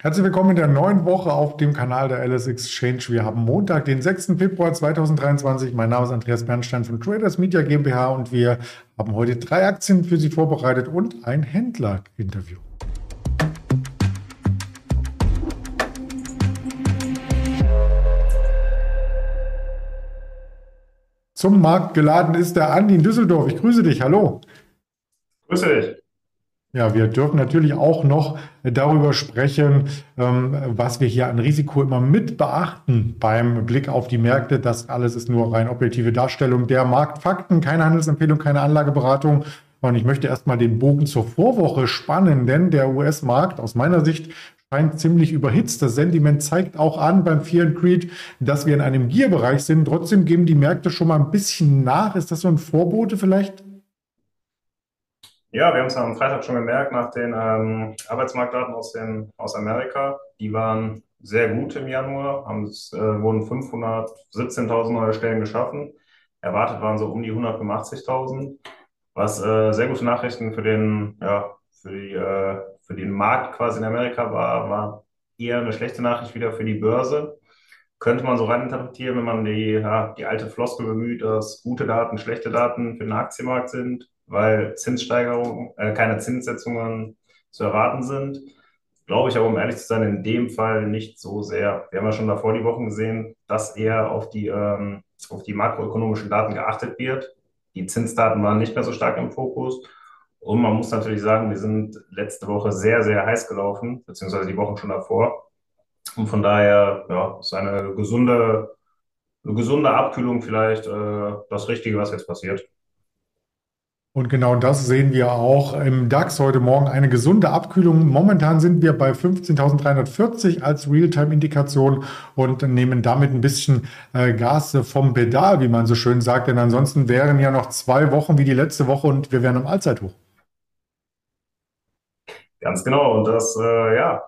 Herzlich willkommen in der neuen Woche auf dem Kanal der LS Exchange. Wir haben Montag, den 6. Februar 2023. Mein Name ist Andreas Bernstein von Traders Media GmbH und wir haben heute drei Aktien für Sie vorbereitet und ein Händler-Interview. Zum Markt geladen ist der Andi in Düsseldorf. Ich grüße dich. Hallo. Grüße dich. Ja, wir dürfen natürlich auch noch darüber sprechen, ähm, was wir hier an Risiko immer mit beachten beim Blick auf die Märkte. Das alles ist nur rein objektive Darstellung der Marktfakten, keine Handelsempfehlung, keine Anlageberatung. Und ich möchte erstmal den Bogen zur Vorwoche spannen, denn der US-Markt aus meiner Sicht scheint ziemlich überhitzt. Das Sentiment zeigt auch an beim Fear and Creed, dass wir in einem Gier-Bereich sind. Trotzdem geben die Märkte schon mal ein bisschen nach. Ist das so ein Vorbote vielleicht? Ja, wir haben es am Freitag schon gemerkt nach den ähm, Arbeitsmarktdaten aus, den, aus Amerika. Die waren sehr gut im Januar, haben, es äh, wurden 517.000 neue Stellen geschaffen. Erwartet waren so um die 185.000, was äh, sehr gute Nachrichten für den, ja, für die, äh, für den Markt quasi in Amerika war, war eher eine schlechte Nachricht wieder für die Börse. Könnte man so reininterpretieren, wenn man die, ja, die alte Floskel bemüht, dass gute Daten schlechte Daten für den Aktienmarkt sind weil Zinssteigerungen, äh, keine Zinssetzungen zu erwarten sind. Glaube ich aber, um ehrlich zu sein, in dem Fall nicht so sehr. Wir haben ja schon davor die Wochen gesehen, dass eher auf die, ähm, auf die makroökonomischen Daten geachtet wird. Die Zinsdaten waren nicht mehr so stark im Fokus. Und man muss natürlich sagen, wir sind letzte Woche sehr, sehr heiß gelaufen, beziehungsweise die Wochen schon davor. Und von daher, ja, ist eine gesunde, eine gesunde Abkühlung vielleicht äh, das Richtige, was jetzt passiert. Und genau das sehen wir auch im DAX heute Morgen eine gesunde Abkühlung. Momentan sind wir bei 15.340 als Realtime-Indikation und nehmen damit ein bisschen äh, Gas vom Pedal, wie man so schön sagt. Denn ansonsten wären ja noch zwei Wochen wie die letzte Woche und wir wären am Allzeithoch. Ganz genau. Und das, äh, ja,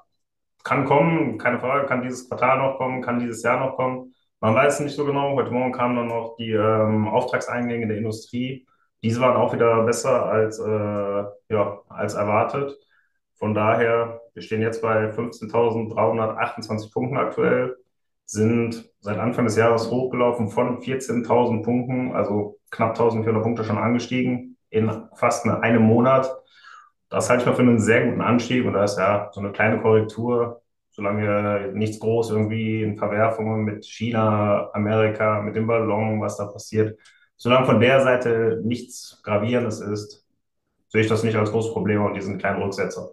kann kommen, keine Frage, kann dieses Quartal noch kommen, kann dieses Jahr noch kommen. Man weiß nicht so genau. Heute Morgen kamen dann noch die ähm, Auftragseingänge der Industrie diese waren auch wieder besser als, äh, ja, als erwartet. Von daher, wir stehen jetzt bei 15.328 Punkten aktuell, sind seit Anfang des Jahres hochgelaufen von 14.000 Punkten, also knapp 1.400 Punkte schon angestiegen in fast einem Monat. Das halte ich mal für einen sehr guten Anstieg und da ist ja so eine kleine Korrektur, solange nichts groß irgendwie in Verwerfungen mit China, Amerika, mit dem Ballon, was da passiert, solange von der Seite nichts Gravierendes ist, sehe ich das nicht als großes Problem und diesen kleinen Rücksetzer.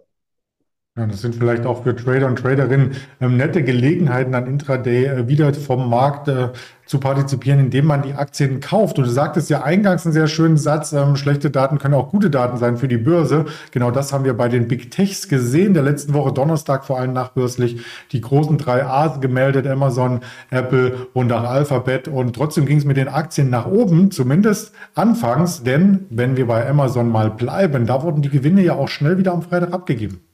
Ja, das sind vielleicht auch für Trader und Traderinnen ähm, nette Gelegenheiten, an Intraday äh, wieder vom Markt äh, zu partizipieren, indem man die Aktien kauft. Und du sagtest ja eingangs einen sehr schönen Satz, ähm, schlechte Daten können auch gute Daten sein für die Börse. Genau das haben wir bei den Big Techs gesehen. Der letzten Woche Donnerstag vor allem nachbörslich die großen drei A's gemeldet, Amazon, Apple und auch Alphabet. Und trotzdem ging es mit den Aktien nach oben, zumindest anfangs. Denn wenn wir bei Amazon mal bleiben, da wurden die Gewinne ja auch schnell wieder am Freitag abgegeben.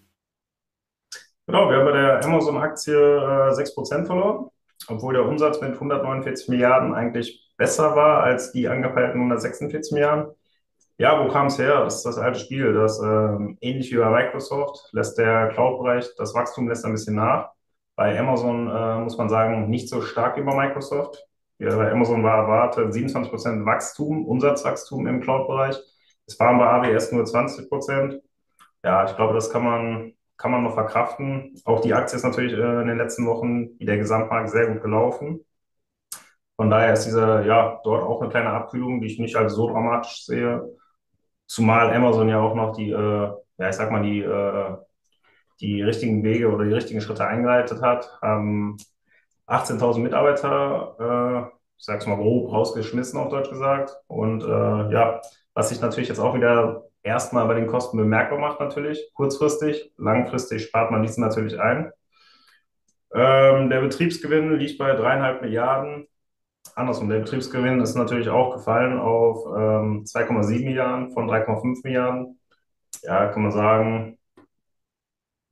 Genau, wir haben bei der Amazon-Aktie äh, 6% verloren, obwohl der Umsatz mit 149 Milliarden eigentlich besser war als die angepeilten 146 Milliarden. Ja, wo kam es her? Das ist das alte Spiel. Das ähm, ähnlich wie bei Microsoft lässt der Cloud-Bereich, das Wachstum lässt ein bisschen nach. Bei Amazon äh, muss man sagen, nicht so stark wie bei Microsoft. Ja, bei Amazon war erwartet 27% Wachstum, Umsatzwachstum im Cloud-Bereich. Es waren bei AWS nur 20%. Ja, ich glaube, das kann man kann man noch verkraften. Auch die Aktie ist natürlich äh, in den letzten Wochen wie der Gesamtmarkt sehr gut gelaufen. Von daher ist diese, ja, dort auch eine kleine Abkühlung, die ich nicht als so dramatisch sehe. Zumal Amazon ja auch noch die, äh, ja, ich sag mal, die, äh, die richtigen Wege oder die richtigen Schritte eingeleitet hat. Haben 18.000 Mitarbeiter, äh, ich sag's mal grob, rausgeschmissen, auf Deutsch gesagt. Und äh, ja, was sich natürlich jetzt auch wieder erstmal bei den Kosten bemerkbar macht natürlich, kurzfristig. Langfristig spart man diesen natürlich ein. Ähm, der Betriebsgewinn liegt bei dreieinhalb Milliarden. Andersrum, der Betriebsgewinn ist natürlich auch gefallen auf ähm, 2,7 Milliarden von 3,5 Milliarden. Ja, kann man sagen,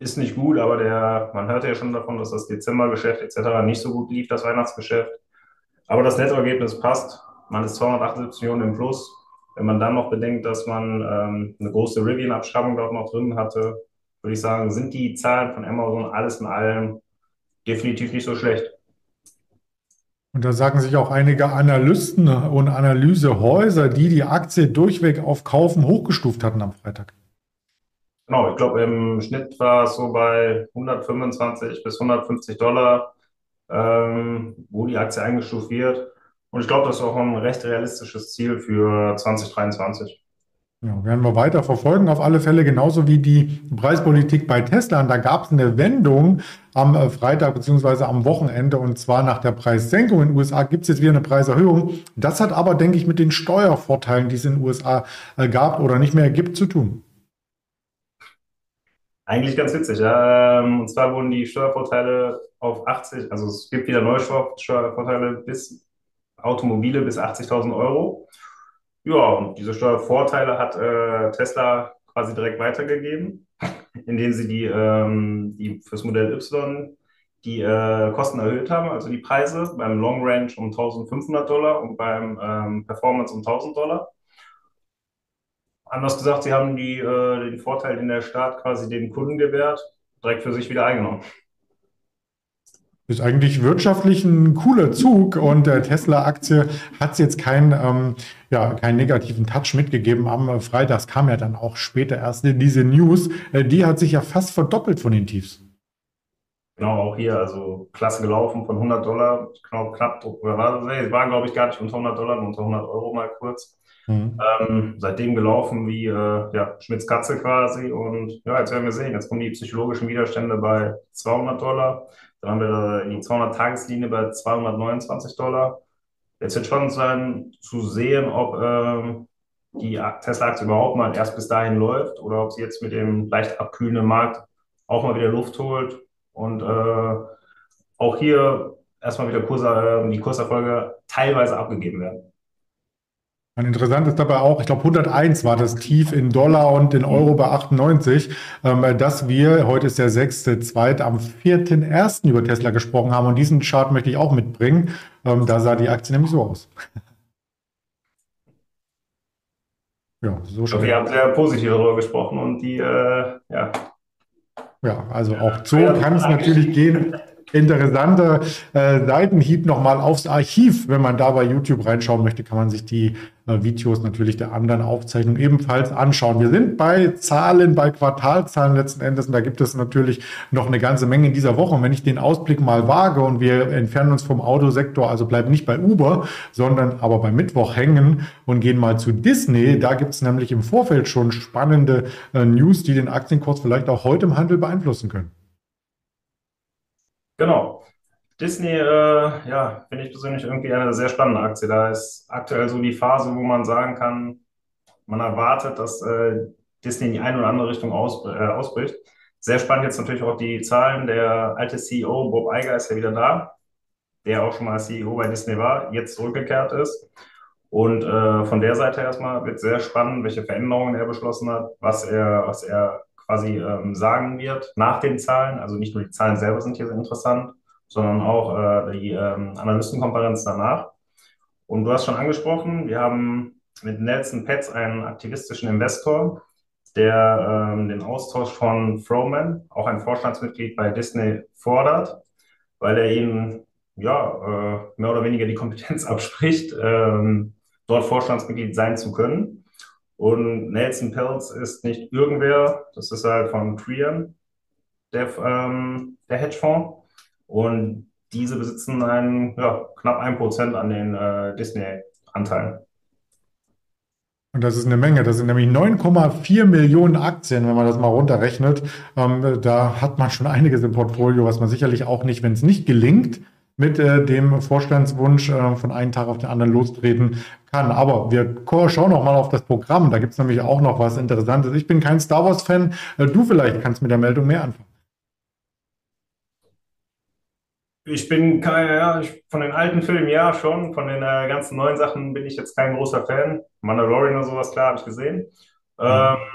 ist nicht gut, aber der, man hörte ja schon davon, dass das Dezembergeschäft etc. nicht so gut lief, das Weihnachtsgeschäft. Aber das Nettoergebnis passt. Man ist 278 Millionen im Plus. Wenn man dann noch bedenkt, dass man ähm, eine große Rivian-Abschreibung dort noch drin hatte, würde ich sagen, sind die Zahlen von Amazon alles in allem definitiv nicht so schlecht. Und da sagen sich auch einige Analysten und Analysehäuser, die die Aktie durchweg auf Kaufen hochgestuft hatten am Freitag. Genau, ich glaube, im Schnitt war es so bei 125 bis 150 Dollar, ähm, wo die Aktie eingestuft wird. Und ich glaube, das ist auch ein recht realistisches Ziel für 2023. Ja, werden wir weiter verfolgen, auf alle Fälle, genauso wie die Preispolitik bei Tesla. Und da gab es eine Wendung am äh, Freitag beziehungsweise am Wochenende. Und zwar nach der Preissenkung in den USA gibt es jetzt wieder eine Preiserhöhung. Das hat aber, denke ich, mit den Steuervorteilen, die es in den USA äh, gab oder nicht mehr gibt, zu tun. Eigentlich ganz witzig, ja. Ähm, und zwar wurden die Steuervorteile auf 80, also es gibt wieder neue Steuervorteile bis Automobile bis 80.000 Euro. Ja, und diese Steuervorteile hat äh, Tesla quasi direkt weitergegeben, indem sie die, ähm, die fürs Modell Y die äh, Kosten erhöht haben, also die Preise beim Long Range um 1500 Dollar und beim ähm, Performance um 1000 Dollar. Anders gesagt, sie haben die, äh, den Vorteil, den der Staat quasi den Kunden gewährt, direkt für sich wieder eingenommen. Ist eigentlich wirtschaftlich ein cooler Zug und der Tesla-Aktie hat jetzt keinen, ähm, ja, keinen negativen Touch mitgegeben. Am Freitag kam ja dann auch später erst diese News. Äh, die hat sich ja fast verdoppelt von den Tiefs. Genau, auch hier, also klasse gelaufen von 100 Dollar, knapp, knapp, oder war, nee, waren glaube ich gar nicht unter 100 Dollar, unter 100 Euro mal kurz. Mhm. Ähm, seitdem gelaufen wie äh, ja, Schmitz Katze quasi und ja, jetzt werden wir sehen, jetzt kommen die psychologischen Widerstände bei 200 Dollar. Dann haben wir die 200-Tageslinie bei 229 Dollar. Jetzt wird spannend sein zu sehen, ob ähm, die Tesla-Aktie überhaupt mal erst bis dahin läuft oder ob sie jetzt mit dem leicht abkühlenden Markt auch mal wieder Luft holt und äh, auch hier erstmal wieder Kurse, äh, die Kurserfolge teilweise abgegeben werden. Und interessant ist dabei auch, ich glaube 101 war das Tief in Dollar und in Euro bei 98, ähm, dass wir, heute ist der 6.2. am 4.1. über Tesla gesprochen haben und diesen Chart möchte ich auch mitbringen. Ähm, da sah die Aktie nämlich so aus. ja, so schön. Wir haben sehr positiv darüber gesprochen und die, äh, ja. Ja, also auch so kann es natürlich gehen interessante äh, Seitenhieb nochmal aufs Archiv. Wenn man da bei YouTube reinschauen möchte, kann man sich die äh, Videos natürlich der anderen Aufzeichnungen ebenfalls anschauen. Wir sind bei Zahlen, bei Quartalzahlen letzten Endes und da gibt es natürlich noch eine ganze Menge in dieser Woche. Und wenn ich den Ausblick mal wage und wir entfernen uns vom Autosektor, also bleiben nicht bei Uber, sondern aber bei Mittwoch hängen und gehen mal zu Disney, da gibt es nämlich im Vorfeld schon spannende äh, News, die den Aktienkurs vielleicht auch heute im Handel beeinflussen können. Genau. Disney, äh, ja, finde ich persönlich irgendwie eine sehr spannende Aktie. Da ist aktuell so die Phase, wo man sagen kann, man erwartet, dass äh, Disney in die eine oder andere Richtung aus, äh, ausbricht. Sehr spannend jetzt natürlich auch die Zahlen. Der alte CEO Bob Iger ist ja wieder da, der auch schon mal CEO bei Disney war, jetzt zurückgekehrt ist. Und äh, von der Seite erstmal wird sehr spannend, welche Veränderungen er beschlossen hat, was er, was er quasi ähm, sagen wird nach den Zahlen. Also nicht nur die Zahlen selber sind hier sehr interessant, sondern auch äh, die ähm, Analystenkonferenz danach. Und du hast schon angesprochen, wir haben mit Nelson Petz einen aktivistischen Investor, der ähm, den Austausch von Froman, auch ein Vorstandsmitglied bei Disney, fordert, weil er ihnen ja, äh, mehr oder weniger die Kompetenz abspricht, ähm, dort Vorstandsmitglied sein zu können. Und Nelson Peltz ist nicht irgendwer, das ist halt von Trian, der, ähm, der Hedgefonds. Und diese besitzen einen, ja, knapp ein Prozent an den äh, Disney-Anteilen. Und das ist eine Menge. Das sind nämlich 9,4 Millionen Aktien, wenn man das mal runterrechnet. Ähm, da hat man schon einiges im Portfolio, was man sicherlich auch nicht, wenn es nicht gelingt, mit äh, dem Vorstandswunsch äh, von einem Tag auf den anderen lostreten kann. Aber wir schauen noch mal auf das Programm. Da gibt es nämlich auch noch was Interessantes. Ich bin kein Star Wars-Fan. Äh, du vielleicht kannst mit der Meldung mehr anfangen. Ich bin kein, ja, ich, von den alten Filmen ja schon, von den äh, ganzen neuen Sachen bin ich jetzt kein großer Fan. Mandalorian oder sowas, klar, habe ich gesehen. Mhm.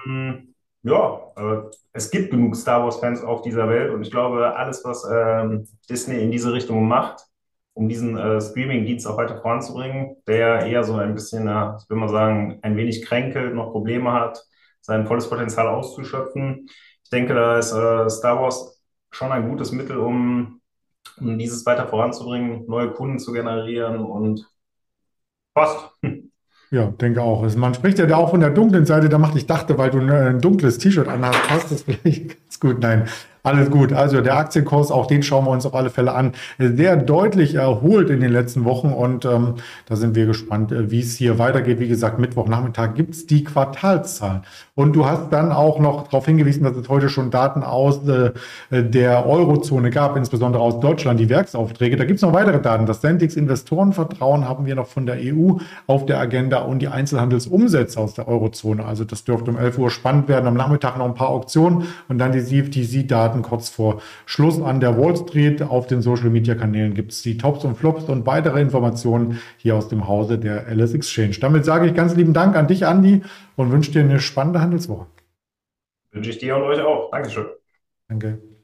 Ähm, ja, es gibt genug Star Wars-Fans auf dieser Welt und ich glaube, alles, was ähm, Disney in diese Richtung macht, um diesen äh, Streaming-Dienst auch weiter voranzubringen, der eher so ein bisschen, ich will mal sagen, ein wenig kränkelt, noch Probleme hat, sein volles Potenzial auszuschöpfen. ich denke, da ist äh, Star Wars schon ein gutes Mittel, um dieses weiter voranzubringen, neue Kunden zu generieren und passt. Ja, denke auch. Also man spricht ja da auch von der dunklen Seite der Macht. Ich dachte, weil du ein dunkles T-Shirt anhast, passt das vielleicht ganz gut. Nein, alles gut. Also der Aktienkurs, auch den schauen wir uns auf alle Fälle an. Sehr deutlich erholt in den letzten Wochen und ähm, da sind wir gespannt, äh, wie es hier weitergeht. Wie gesagt, Mittwochnachmittag gibt's die Quartalszahlen. Und du hast dann auch noch darauf hingewiesen, dass es heute schon Daten aus äh, der Eurozone gab, insbesondere aus Deutschland, die Werksaufträge. Da gibt's noch weitere Daten. Das Sentix Investorenvertrauen haben wir noch von der EU auf der Agenda und die Einzelhandelsumsätze aus der Eurozone. Also das dürfte um 11 Uhr spannend werden. Am Nachmittag noch ein paar Auktionen und dann die CFTC-Daten Daten kurz vor Schluss an der Wall Street. Auf den Social Media Kanälen gibt es die Tops und Flops und weitere Informationen hier aus dem Hause der LS Exchange. Damit sage ich ganz lieben Dank an dich, Andi, und wünsche dir eine spannende Handelswoche. Wünsche ich dir und euch auch. Dankeschön. Danke.